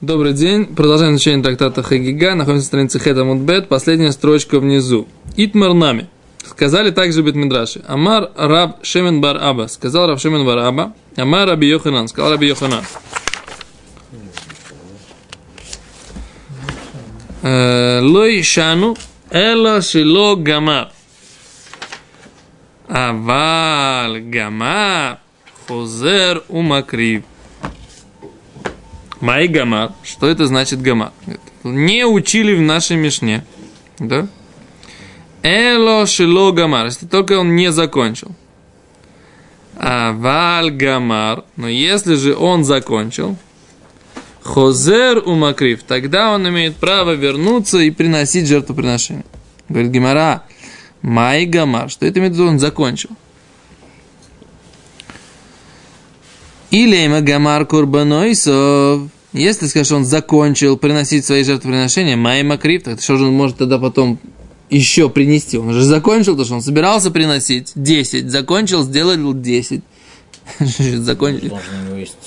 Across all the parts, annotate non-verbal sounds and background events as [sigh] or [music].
Добрый день. Продолжаем изучение трактата Хагига. Находимся на странице Хета Мудбет. Последняя строчка внизу. Итмар нами. Сказали также Бетмидраши. Амар Раб Шемен Бар Аба. Сказал Раб Шемен Бар Аба. Амар Раби Йоханан. Сказал Раби Йоханан. Э, Лой Шану Эло Шило Гамар. Аваль Гамар. Хозер Умакрив. Май гамар. Что это значит гамар? Не учили в нашей Мишне. Да? Эло шило гамар. Если только он не закончил. А валь гамар. Но если же он закончил. Хозер умакрив. Тогда он имеет право вернуться и приносить жертвоприношение. Говорит Гимара. Май гамар. Что это имеет в виду? Он закончил. Или гамар курбанойсов. Если, скажешь, он закончил приносить свои жертвоприношения, майма крив, так что же он может тогда потом еще принести? Он же закончил то, что он собирался приносить 10, закончил, сделал 10. [laughs] Закончил.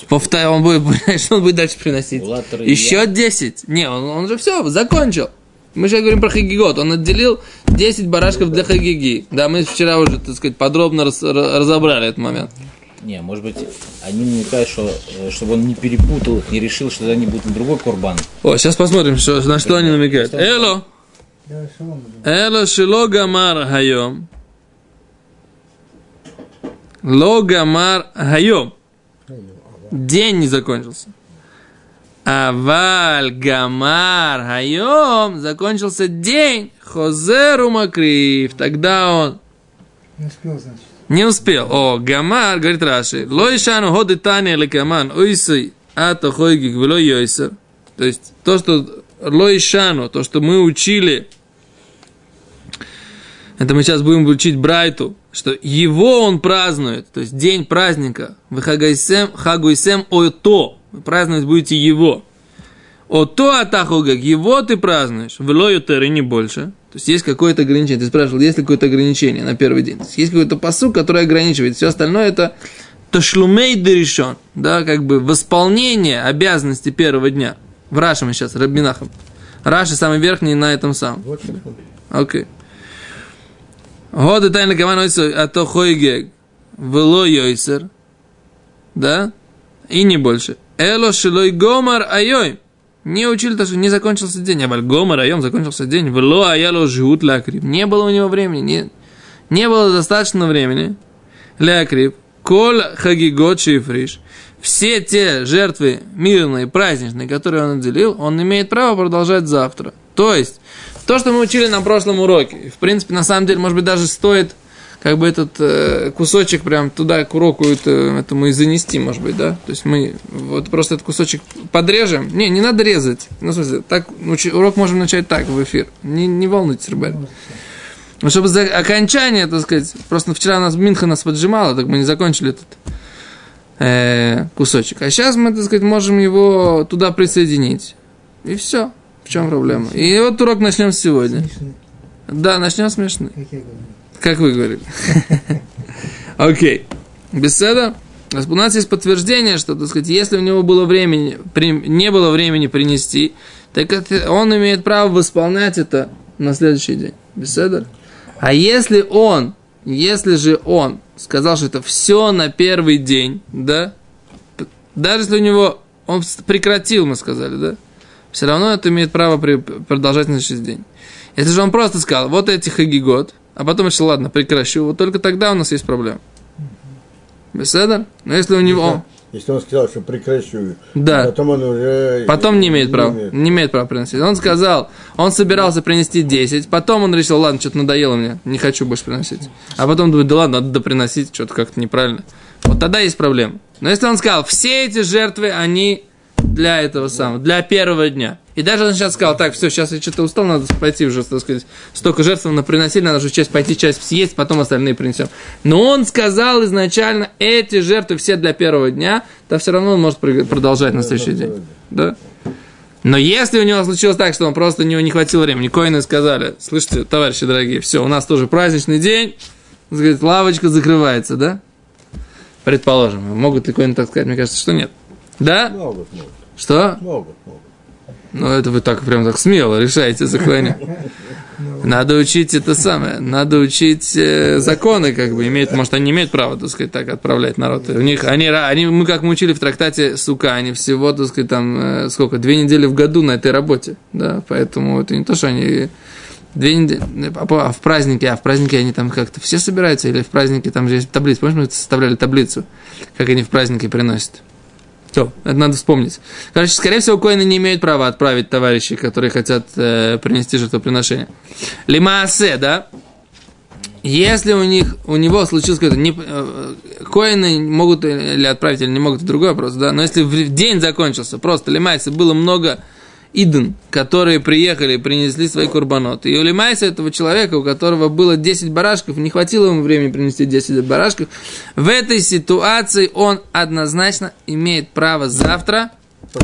Повторяю, он будет, [laughs] что он будет дальше приносить? Еще 10. Не, он, он же все, закончил. Мы же говорим про Хагигот. Он отделил 10 барашков для Хагиги. Да, мы вчера уже, так сказать, подробно раз, разобрали этот момент. Не, может быть, они намекают, что, э, чтобы он не перепутал их, не решил, что они будут на другой курбан. О, сейчас посмотрим, что, на что они намекают. Эло. Эло шило гамар хайом. Ло гамар хайом. День не закончился. Аваль гамар хайом. Закончился день. Хозеру макрив. Тогда он... Не успел, значит. Не успел. О, Гамар, говорит Раши, лоишану ходы таня лекаман, уйсы, ато хойгик, вело йойсер. То есть, то, что лоишану, то, что мы учили, это мы сейчас будем учить Брайту, что его он празднует, то есть день праздника, вы хагайсем, хагуйсем ото, праздновать будете его. Ото атахугак, его ты празднуешь, вело и не больше. То есть есть какое-то ограничение. Ты спрашивал, есть ли какое-то ограничение на первый день. есть, есть какой-то посук, который ограничивает. Все остальное это ташлумей дерешон. Да, как бы восполнение обязанности первого дня. В Раше мы сейчас, Рабинахом. Раши самый верхний на этом самом. Окей. Годы тайны каманойсу, а то хойгег. Вело йойсер. Да? И не больше. Эло шилой гомар айой. Не учили то, что не закончился день. А Бальгома район закончился день. Вло аяло жгут лякрив. Не было у него времени. Не, не было достаточно времени. Лякрив. Коль хагигот шифриш. Все те жертвы мирные, праздничные, которые он отделил, он имеет право продолжать завтра. То есть, то, что мы учили на прошлом уроке, в принципе, на самом деле, может быть, даже стоит как бы этот э, кусочек прям туда к уроку это, этому и занести, может быть, да? То есть мы вот просто этот кусочек подрежем. Не, не надо резать. Ну, в смысле, так, урок можем начать так в эфир. Не, не волнуйтесь, ребят. Ну, чтобы за окончание, так сказать, просто вчера нас Минха нас поджимала, так мы не закончили этот э, кусочек. А сейчас мы, так сказать, можем его туда присоединить. И все. В чем проблема? И вот урок начнем сегодня. Да, начнем смешно. Как я говорю. Как вы говорили. [laughs] Окей. Беседа. У нас есть подтверждение, что, так сказать, если у него было времени, не было времени принести, так это, он имеет право восполнять это на следующий день. Беседа. А если он, если же он сказал, что это все на первый день, да, даже если у него, он прекратил, мы сказали, да, все равно это имеет право продолжать на следующий день. Если же он просто сказал, вот эти хагигот, а потом решил, ладно, прекращу. Вот только тогда у нас есть проблема. Беседа? Но если у него... Если он сказал, что прекращу, да. потом он уже... Потом не имеет права. Не имеет. не имеет права приносить. Он сказал, он собирался принести 10, потом он решил, ладно, что-то надоело мне, не хочу больше приносить. А потом думает, да ладно, надо доприносить, что-то как-то неправильно. Вот тогда есть проблема. Но если он сказал, все эти жертвы, они для этого самого, для первого дня. И даже он сейчас сказал, так, все, сейчас я что-то устал, надо пойти уже, так сказать, столько жертв на приносили, надо уже часть пойти, часть съесть, потом остальные принесем. Но он сказал изначально, эти жертвы все для первого дня, то все равно он может продолжать на следующий день. Да? Но если у него случилось так, что он просто у него не хватило времени, коины сказали, слышите, товарищи дорогие, все, у нас тоже праздничный день, сказать, лавочка закрывается, да? Предположим, могут ли коины так сказать? Мне кажется, что нет. Да? Могут, могут. Что? Могут, могут. Ну, это вы так прям так смело решаете заклонять. Надо учить это самое, надо учить э, законы, как бы, имеют, может, они имеют права, так сказать, так отправлять народ. У них, они, они, мы как мы учили в трактате Сука, они всего, так сказать, там, э, сколько, две недели в году на этой работе, да, поэтому это не то, что они две недели, а а в празднике, а в празднике они там как-то все собираются, или в празднике там же есть таблица, помнишь, мы составляли таблицу, как они в празднике приносят? Все, это надо вспомнить. Короче, скорее всего, коины не имеют права отправить товарищей, которые хотят э, принести жертвоприношение. Лимаасе, да? Если у них, у него случилось какое-то... Не, э, коины могут или отправить, или не могут, это другой вопрос, да? Но если в день закончился, просто лимайса, было много иден, которые приехали принесли свои курбаноты. И у лимайса этого человека, у которого было 10 барашков, не хватило ему времени принести 10 барашков, в этой ситуации он однозначно имеет право завтра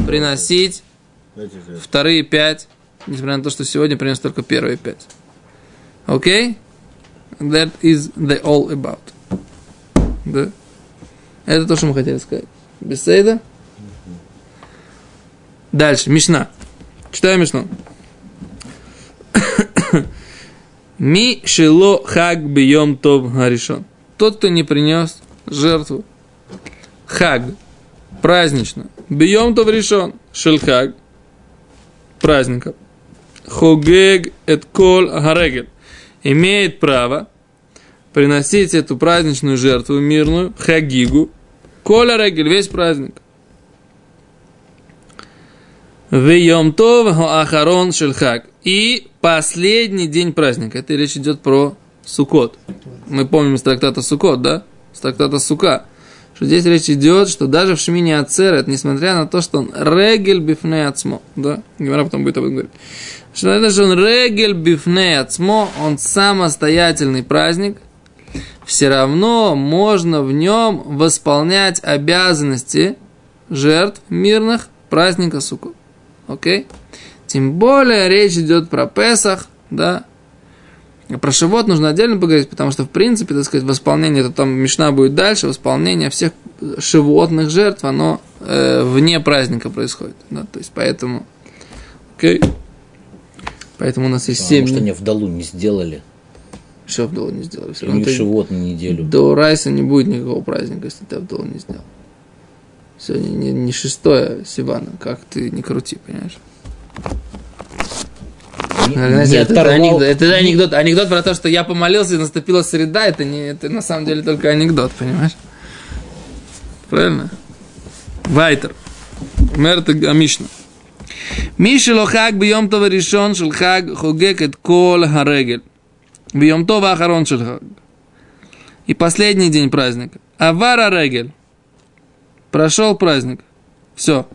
приносить вторые пять, несмотря на то, что сегодня принес только первые пять. Окей? That is the all about. Да? Это то, что мы хотели сказать. Беседа. Дальше, Мишна. Читаем Мишну. [coughs] Ми шило хаг бьем тов гаришон. Тот, кто не принес жертву. Хаг. Празднично. Бьем тов решен. Шельхаг праздника. Хогег эт кол гарегель. Имеет право приносить эту праздничную жертву мирную, хагигу, коля регель, весь праздник. Вейом тов ахарон шельхаг. И последний день праздника. Это речь идет про Сукот. Мы помним из трактата Сукот, да? С трактата Сука. Что здесь речь идет, что даже в Шмине Ацерет, несмотря на то, что он регель бифне ацмо, да? Гимара потом будет об этом говорить. Что это же он регель бифне ацмо, он самостоятельный праздник, все равно можно в нем восполнять обязанности жертв мирных праздника Сукот. Окей? Тем более речь идет про Песах, да, про Шивот нужно отдельно поговорить, потому что, в принципе, так сказать, восполнение, это там Мишна будет дальше, восполнение всех животных жертв, оно э, вне праздника происходит. Да, то есть, поэтому, окей. Поэтому у нас есть семь Потому что они вдалу не сделали. Что Абдулла не сделали? Все равно ты- живот на неделю. до Райса не будет никакого праздника, если ты Абдулла не сделал. Сегодня не, не шестое Сивана, как ты не крути, понимаешь? Не- Знаете, не это, оторвал- анекдот, это анекдот, анекдот про то, что я помолился и наступила среда, это не, это на самом деле только анекдот, понимаешь? Правильно? Вайтер. Мерта Амишна. Миши лохаг бьем това решен шел хаг хогек эт кол харегель. Бьем това ахарон шел хаг. И последний день праздника. Авара регель. Прошел праздник. Все.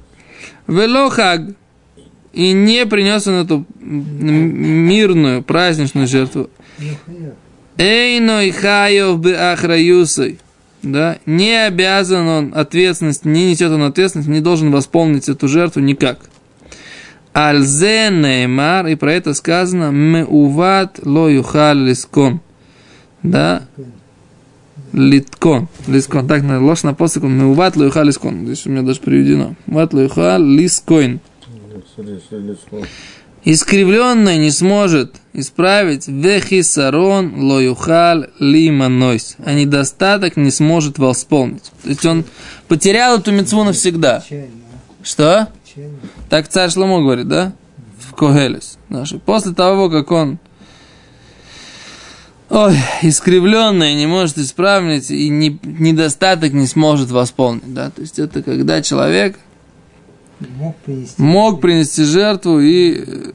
Вело хаг и не принес он эту мирную праздничную жертву. Эйной хаев бы ахраюсой. Да, не обязан он ответственность, не несет он ответственность, не должен восполнить эту жертву никак. Альзе неймар, и про это сказано, меуват ло юхал лискон. Да, литкон, лискон. Так, на ложь на посыку, меуват ло юхал лискон. Здесь у меня даже приведено. Ват ло юхал лискоин. Искривленный не сможет исправить вехисарон лоюхал лиманойс. А недостаток не сможет восполнить. То есть он потерял эту мецву навсегда. Что? Так царь Шломо говорит, да? В Когелес. После того, как он ой, искривленное не может исправить и не- недостаток не сможет восполнить. Да? То есть это когда человек Мог принести. мог принести жертву и э,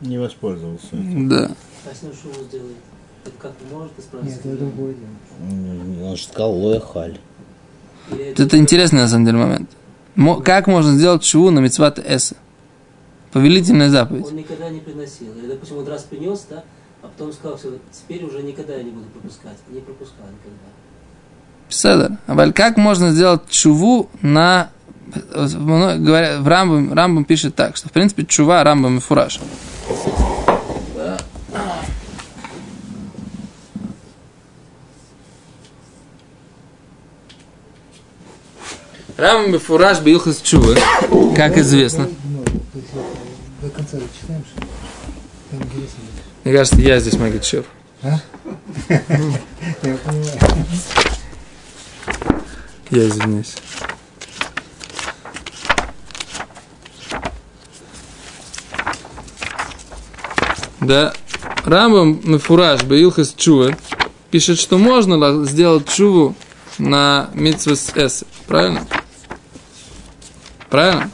Не воспользовался. да. А если он шоу сделает? Это как может исправить? Нет, это другое дело. Он же сказал Это интересный на самом деле момент. Мо- Как можно сделать шву на мецват эса? Повелительная заповедь. Он никогда не приносил. Или, допустим, он раз принес, да, а потом сказал, все, теперь уже никогда я не буду пропускать. Не пропускал никогда. Седер. А как можно сделать чуву на... э, ну, говоря- В Рамбам, Рамбам пишет так, что в принципе чува Рамбам и фураж. Рам Фураж Билхас Чувы, как известно. Ну, то есть это до конца читаем, что. Мне кажется, я здесь Магичев. Я понимаю. Я извиняюсь. Да, Рамбам Мефураж Беилхас Чува пишет, что можно ла- сделать чуву на митсвес эс. Правильно? Правильно?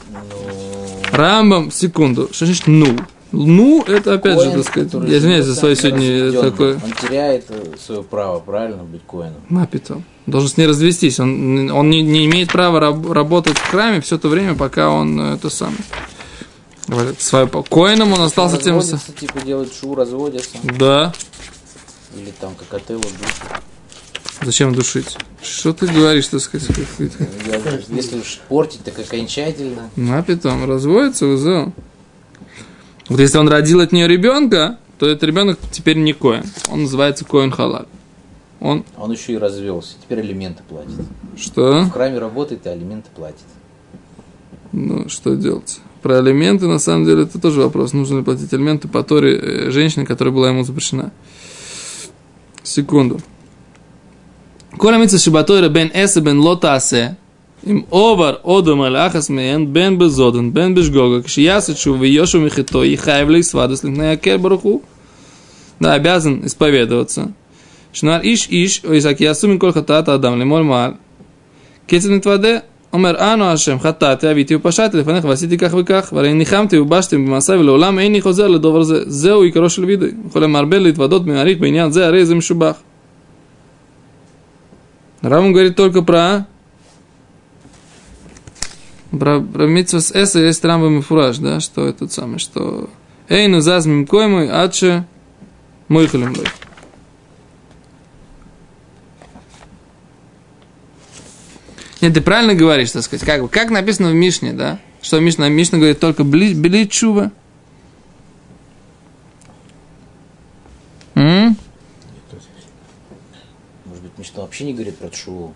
Рамбам, секунду. Что значит ну? Ну, это опять же, Коэн, так сказать, я извиняюсь за свое сегодня такое. Он теряет э, свое право, правильно, быть коином. Мапитом. Должен с ней развестись. Он, он не, не имеет права раб- работать в храме все то время, пока он э, это самое. Свое, коином он остался тем самым. Разводятся, типа делают шу, разводятся. Да. Или там как отелло душат. Зачем душить? Что ты говоришь, так сказать? Я- Если уж портить, так окончательно. Мапитом. Разводится, узел. Вот если он родил от нее ребенка, то этот ребенок теперь не коин. Он называется коин халаль. Он Он еще и развелся. Теперь алименты платит. что? В храме работает и алименты платит. Ну, что делать? Про алименты, на самом деле, это тоже вопрос. Нужно ли платить алименты по Торе э, женщине, которая была ему запрещена? Секунду. Коля митца шибатойра бен эсе бен лотасе Им овар одом аль ахас меен бен безоден бен бешгога. Кшиясы чу виошу михито и хайвли свадос линкная баруху. Да, обязан исповедоваться. Шнар иш иш, ойсак ясумин кол хатата адам лемоль мааль. קצת מתוודה, אומר אנו השם חטאתי אביתי ופשעתי לפניך ועשיתי כך וכך והרי ניחמתי ובשתי במעשיי ולעולם איני חוזר לדובר זה זהו עיקרו של וידוי יכול למרבה להתוודות במעריך בעניין זה הרי זה משובח Равм говорит только про про, про митсвас эса есть Рамбам и Фураж, да, что этот самый, что Эй, ну заз мимкоймой, адше мойхалем лой. Нет, ты правильно говоришь, так сказать. Как, как написано в Мишне, да? Что Мишна, Мишна говорит только бли, бели чува. М? Может быть, Мишна вообще не говорит про чуву.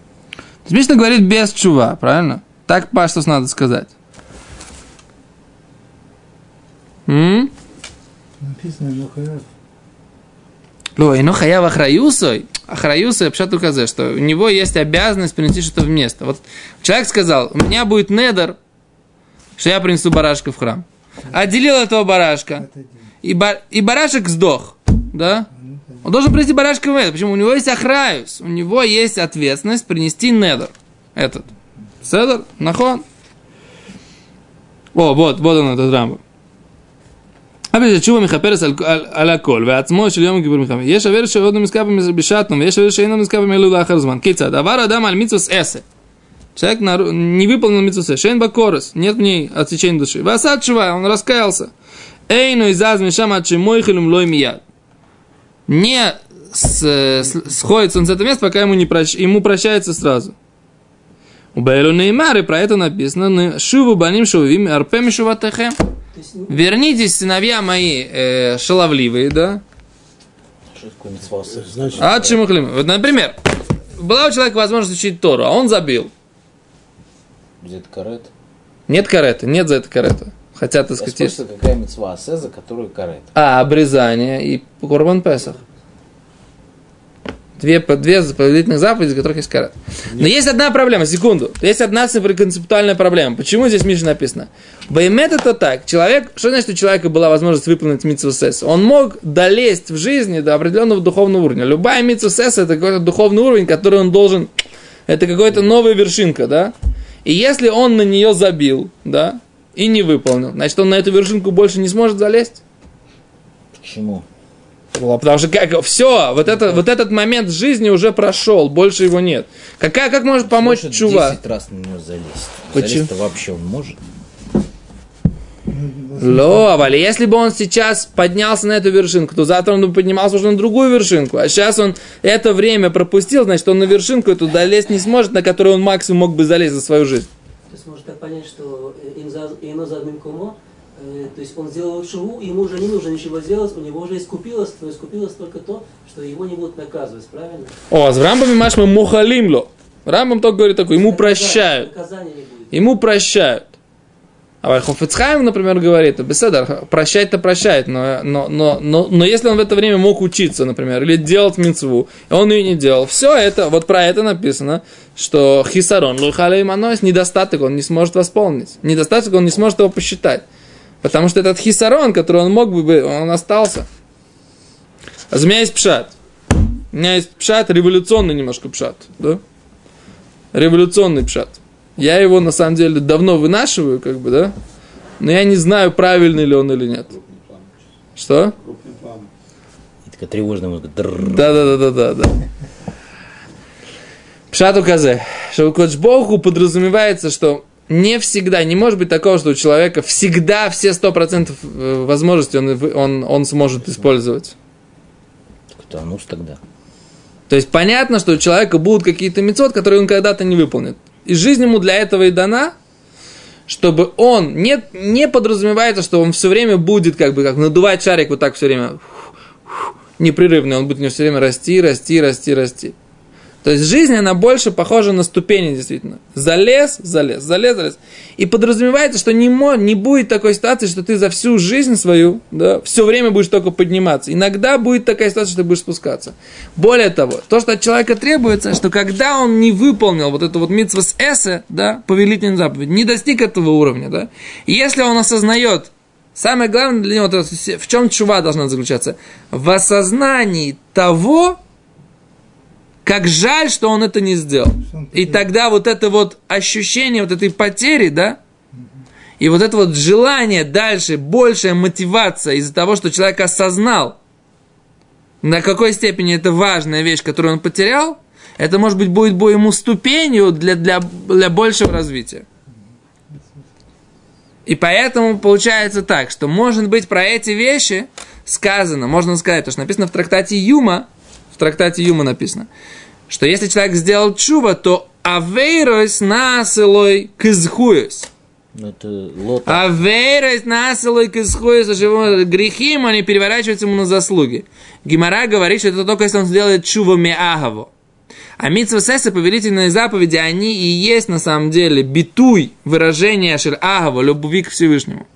Мишна говорит без чува, правильно? Так паштус надо сказать. М? Написано, ну хаяв. Лой, ну хаяв ахраюсой. Ахраюсой, пшат указе, что у него есть обязанность принести что-то в место. Вот человек сказал, у меня будет недер, что я принесу барашка в храм. Отделил этого барашка. И, ба- и барашек сдох, да? Он должен принести барашка в недер. Почему? У него есть охраюс, у него есть ответственность принести недер. Этот. Седер, нахон. О, вот, вот он этот рамбо. אבל שתשובה מכפרס על, על, על הכל, ועצמו של יום הכיפור מכפר. יש אבר שעוד נזכר בשעתנו, ויש אבר שאינו נזכר במילוי לאחר זמן. כיצד? עבר אדם על מיצוס עשר. Человек нару- не выполнил митцву Шейн Бакорос, нет в ней отсечения души. Васад Шува, он раскаялся. Эйну изаз мишам от шимойхилем лой мияд. Не с- с- сходится он с этого места, пока ему, не прощ- ему прощается сразу. У Бейлу Неймары про это написано «Ны- Шуву баним шувим арпем шуватехем. Ну, Вернитесь, сыновья мои, э, шаловливые, да? А чему хлим? Вот, например, была у человека возможность учить Тору, а он забил. Где-то карет. Нет кареты, нет за это карета. Хотя, так Я сказать, есть- спрашиваю, какая митцва асе, за которую карет? А, обрезание и Курбан Песах. Две, две повелительных заповеди, из которых есть карет. Но есть одна проблема, секунду. Есть одна концептуальная проблема. Почему здесь Миша написано? Баймет это так. Человек, что значит, у человека была возможность выполнить митцву сесс? Он мог долезть в жизни до определенного духовного уровня. Любая митцву сесс это какой-то духовный уровень, который он должен... Это какая-то новая вершинка, да? И если он на нее забил, да, и не выполнил, значит, он на эту вершинку больше не сможет залезть. Почему? Ну, Потому что как, все, вот, это, вот этот момент жизни уже прошел, больше его нет. Какая, как может помочь Может чува? 10 раз на него залезть. Почему? Залезть-то вообще он может. Ло, Авали, если бы он сейчас поднялся на эту вершинку, то завтра он бы поднимался уже на другую вершинку. А сейчас он это время пропустил, значит, он на вершинку эту долезть не сможет, на которую он максимум мог бы залезть за свою жизнь. то есть можно так понять, что э, им за- ино задмим кумо, э, то есть он сделал шуву, ему уже не нужно ничего делать, у него уже искупилось, то искупилось только то, что его не будут наказывать, правильно? О, с Рамбами машма мухалимло. Рамбам только говорит такой, ему прощают. Ему прощают. А Хофицхайм, например, говорит, Беседар, прощать-то прощает, но, но, но, но, но если он в это время мог учиться, например, или делать мецву, и он ее не делал, все это, вот про это написано, что хисарон, лухалей манойс, недостаток он не сможет восполнить. Недостаток он не сможет его посчитать. Потому что этот хисарон, который он мог бы, он остался. А у меня есть пшат. У меня есть пшат, революционный немножко пшат. Да? Революционный пшат. Я его, на самом деле, давно вынашиваю, как бы, да? Но я не знаю, правильный ли он или нет. Что? И такая тревожная музыка. Дрррр. Да, да, да, да, да, да. Пшат указе, что у Кочбоху подразумевается, что не всегда, не может быть такого, что у человека всегда все сто процентов э, возможностей он, он, он сможет использовать. Так, ж тогда. То есть понятно, что у человека будут какие-то мецод, которые он когда-то не выполнит. И жизнь ему для этого и дана, чтобы он не, не подразумевается, что он все время будет как бы как надувать шарик вот так все время непрерывно, он будет у него все время расти, расти, расти, расти. То есть жизнь, она больше похожа на ступени, действительно. Залез, залез, залез, залез. И подразумевается, что не, мо, не будет такой ситуации, что ты за всю жизнь свою, да, все время будешь только подниматься. Иногда будет такая ситуация, что ты будешь спускаться. Более того, то, что от человека требуется, что когда он не выполнил вот эту вот митцва с эссе, да, повелительную заповедь, не достиг этого уровня, да, если он осознает, самое главное для него, то в чем чува должна заключаться? В осознании того, как жаль, что он это не сделал. И тогда вот это вот ощущение вот этой потери, да, и вот это вот желание дальше, большая мотивация из-за того, что человек осознал, на какой степени это важная вещь, которую он потерял, это, может быть, будет бы ему ступенью для, для, для большего развития. И поэтому получается так, что, может быть, про эти вещи сказано, можно сказать, то, что написано в трактате Юма, в трактате Юма написано, что если человек сделал чува, то авейрос насылой кызхуес. Ну. Авейрос насылой кызхуес, грехи ему, они переворачиваются ему на заслуги. Гимара говорит, что это только если он сделает чува меагаво. А митсва сеса, повелительные заповеди, они и есть на самом деле битуй, выражение шель агава, любви к Всевышнему.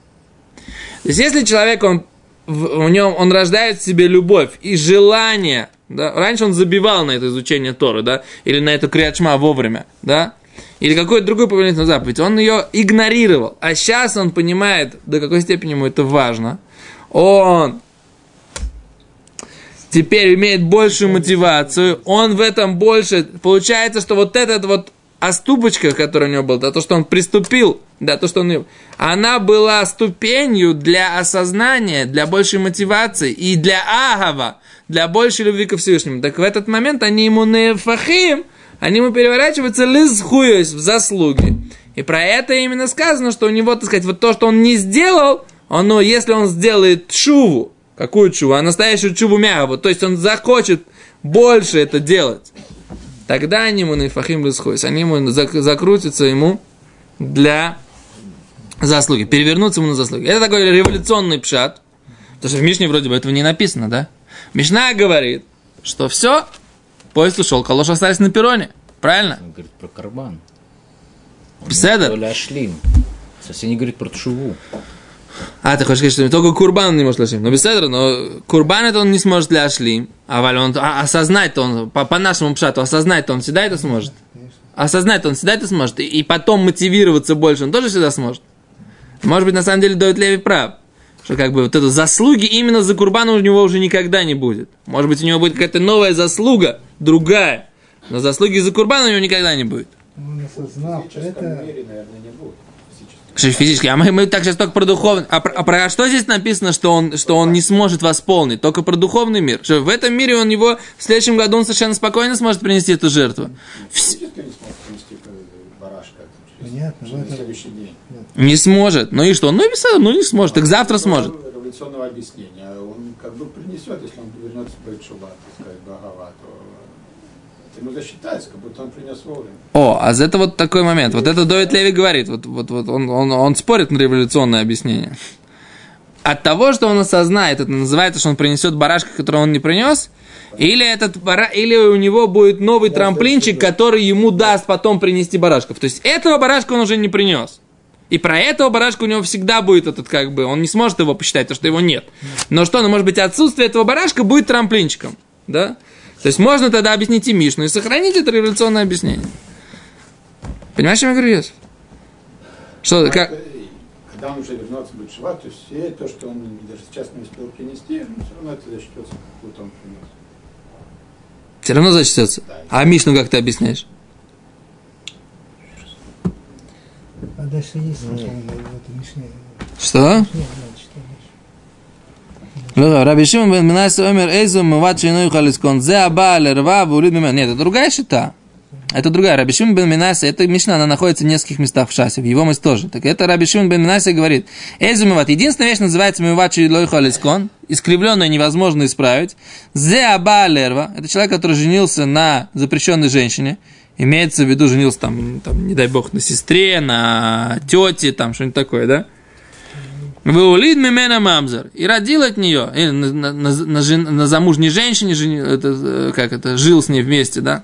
То есть, если человек, он, в, в нем, он рождает в себе любовь и желание, да, раньше он забивал на это изучение Торы, да, или на эту криачма вовремя, да, или какой-то другой повелительную заповедь, он ее игнорировал, а сейчас он понимает, до какой степени ему это важно, он теперь имеет большую мотивацию, он в этом больше, получается, что вот этот вот оступочка, которая у него была, да, то, что он приступил, да, то, что он, она была ступенью для осознания, для большей мотивации и для агава, для большей любви ко Всевышнему. Так в этот момент они ему не фахим, они ему переворачиваются лизхуюсь в заслуги. И про это именно сказано, что у него, так сказать, вот то, что он не сделал, он, ну, если он сделает чуву, какую чуву? А настоящую чуву мягу, то есть он захочет больше это делать, тогда они ему нефахим лисхойс, они ему зак- закрутятся ему для заслуги, перевернуться ему на заслуги. Это такой революционный пшат, потому что в Мишне вроде бы этого не написано, да? Мишна говорит, что все, поезд ушел, калош остались на перроне, правильно? Он говорит про карбан. Ашлим. Совсем не говорит про тшуву. А, ты хочешь сказать, что только Курбан не может ляшлим. Ну, беседа, но Курбан это он не сможет ляшлим. А валь он а, осознать-то он, по, по нашему пшату, осознать-то он всегда это сможет. Осознать-то он всегда это сможет. И, и потом мотивироваться больше он тоже всегда сможет. Может быть, на самом деле, Довид Леви прав. Что как бы вот это заслуги именно за Курбана у него уже никогда не будет. Может быть, у него будет какая-то новая заслуга, другая. Но заслуги за Курбана у него никогда не будет. Он осознал, это Что физически. А мы, мы так сейчас только про духовный. А, про- а про что здесь написано, что он, что он не сможет восполнить? Только про духовный мир. Что в этом мире он его в следующем году он совершенно спокойно сможет принести эту жертву. Физически не смог понятно, в на следующий день. Не сможет. Ну и что? Ну и без этого, ну не сможет. Так завтра сможет. Революционного объяснения. Он как бы принесет, если он вернется в Байтшуба, так сказать, Багава, то это ему засчитается, как будто он принес вовремя. О, а за это вот такой момент. Вот это Довид Леви говорит. Вот, вот, вот он, он, он спорит на революционное объяснение. От того, что он осознает, это называется, что он принесет барашка, которого он не принес, Или, этот, бара- или у него будет новый трамплинчик, который ему даст потом принести барашков. То есть этого барашка он уже не принес. И про этого барашка у него всегда будет этот, как бы, он не сможет его посчитать, потому что его нет. Но что, ну, может быть, отсутствие этого барашка будет трамплинчиком, да? То есть можно тогда объяснить и Мишну, и сохранить это революционное объяснение. Понимаешь, о чем я говорю, Йосиф? Что, как... Когда он уже вернется в Шива, то есть все то, что он даже сейчас не успел принести, все равно это зачтется, как будто он принес все равно зачтется. А Мишну как ты объясняешь? А дальше есть Что? Ну Раби Шимон бен Минайса Омер Эйзу Муват Шинуй Халискон Зе Аба Лерва Вулид Мимен Нет, это другая счета. Это другая. Раби Шимон бен Минасе, эта Мишна, она находится в нескольких местах в шасе, в его мысли тоже. Так это Раби Шимон бен Минасе говорит, Эйзу миват. Единственная вещь называется миват лойху алискон, искривленное невозможно исправить. Зе аба лерва, это человек, который женился на запрещенной женщине, имеется в виду, женился там, там, не дай бог, на сестре, на тете, там, что-нибудь такое, да? Веулид мимена мамзер. И родил от нее, или на, на, на, на жен- на замужней женщине, жени- это, э, как это, жил с ней вместе, да?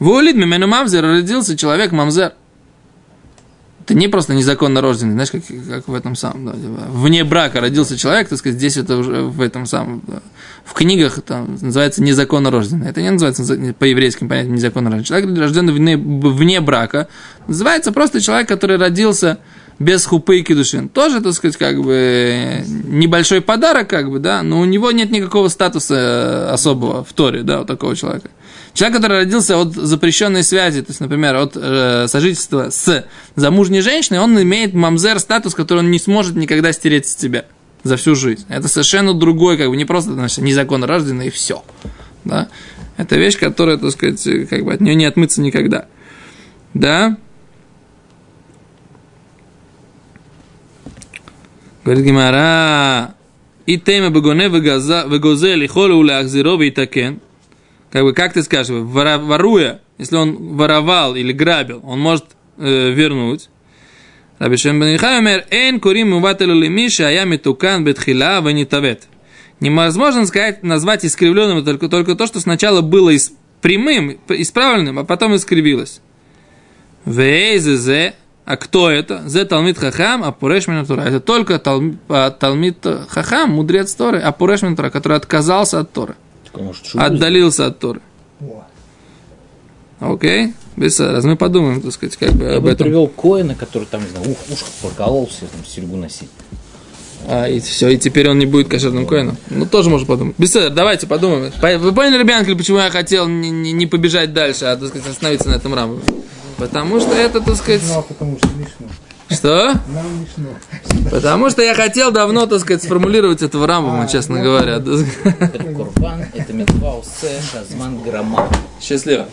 Веулид мимена мамзер, родился человек мамзер. Это не просто незаконно рожденный, знаешь, как, как в этом самом, да, типа, вне брака родился человек, так сказать, здесь это уже в этом самом, да, в книгах там называется незаконно рожденный. Это не называется по еврейским понятиям незаконно рожденный. Человек, рожденный вне, вне брака, называется просто человек, который родился без хупы и кедушин. Тоже, так сказать, как бы небольшой подарок, как бы, да, но у него нет никакого статуса э, особого в Торе, да, у такого человека. Человек, который родился от запрещенной связи, то есть, например, от э, сожительства с замужней женщиной, он имеет мамзер статус, который он не сможет никогда стереть с себя за всю жизнь. Это совершенно другой, как бы, не просто, значит, незаконно рожденный и все. Да? Это вещь, которая, так сказать, как бы от нее не отмыться никогда. Да? Говорит Гимара, и тема бегоне вегозе лихолу уляхзиро витакен как бы, как ты скажешь, воруя, если он воровал или грабил, он может э, вернуть. Раби Шембен Ихаймер, «Эн курим увателю лимиша, а я метукан бетхила ванитавет». Невозможно сказать, назвать искривленным только, только то, что сначала было из, прямым, исправленным, а потом искривилось. Вейзезе, а кто это? Зе Талмит Хахам, а Пуреш Тора. Это только а, Талмит Хахам, мудрец Торы, а Пуреш Тора, который отказался от Торы отдалился от Торы. Окей? Без раз мы подумаем, так сказать, как бы Я об бы этом. привел Коина, который там, не знаю, ух, ушко прокололся, там, серьгу носить. А, и все, и теперь он не будет кошерным коином. Ну, тоже можно подумать. Беседа, давайте подумаем. По- Вы поняли, ребятки, почему я хотел не, не- не побежать дальше, а, так сказать, остановиться на этом рамбе? Потому что это, так сказать... ну, а потому что Мишну. Что? Потому что я хотел давно, так сказать, сформулировать этого рамбома, честно говоря. Это Курбан, это Митва Усе, Шазман Грама. Счастливо.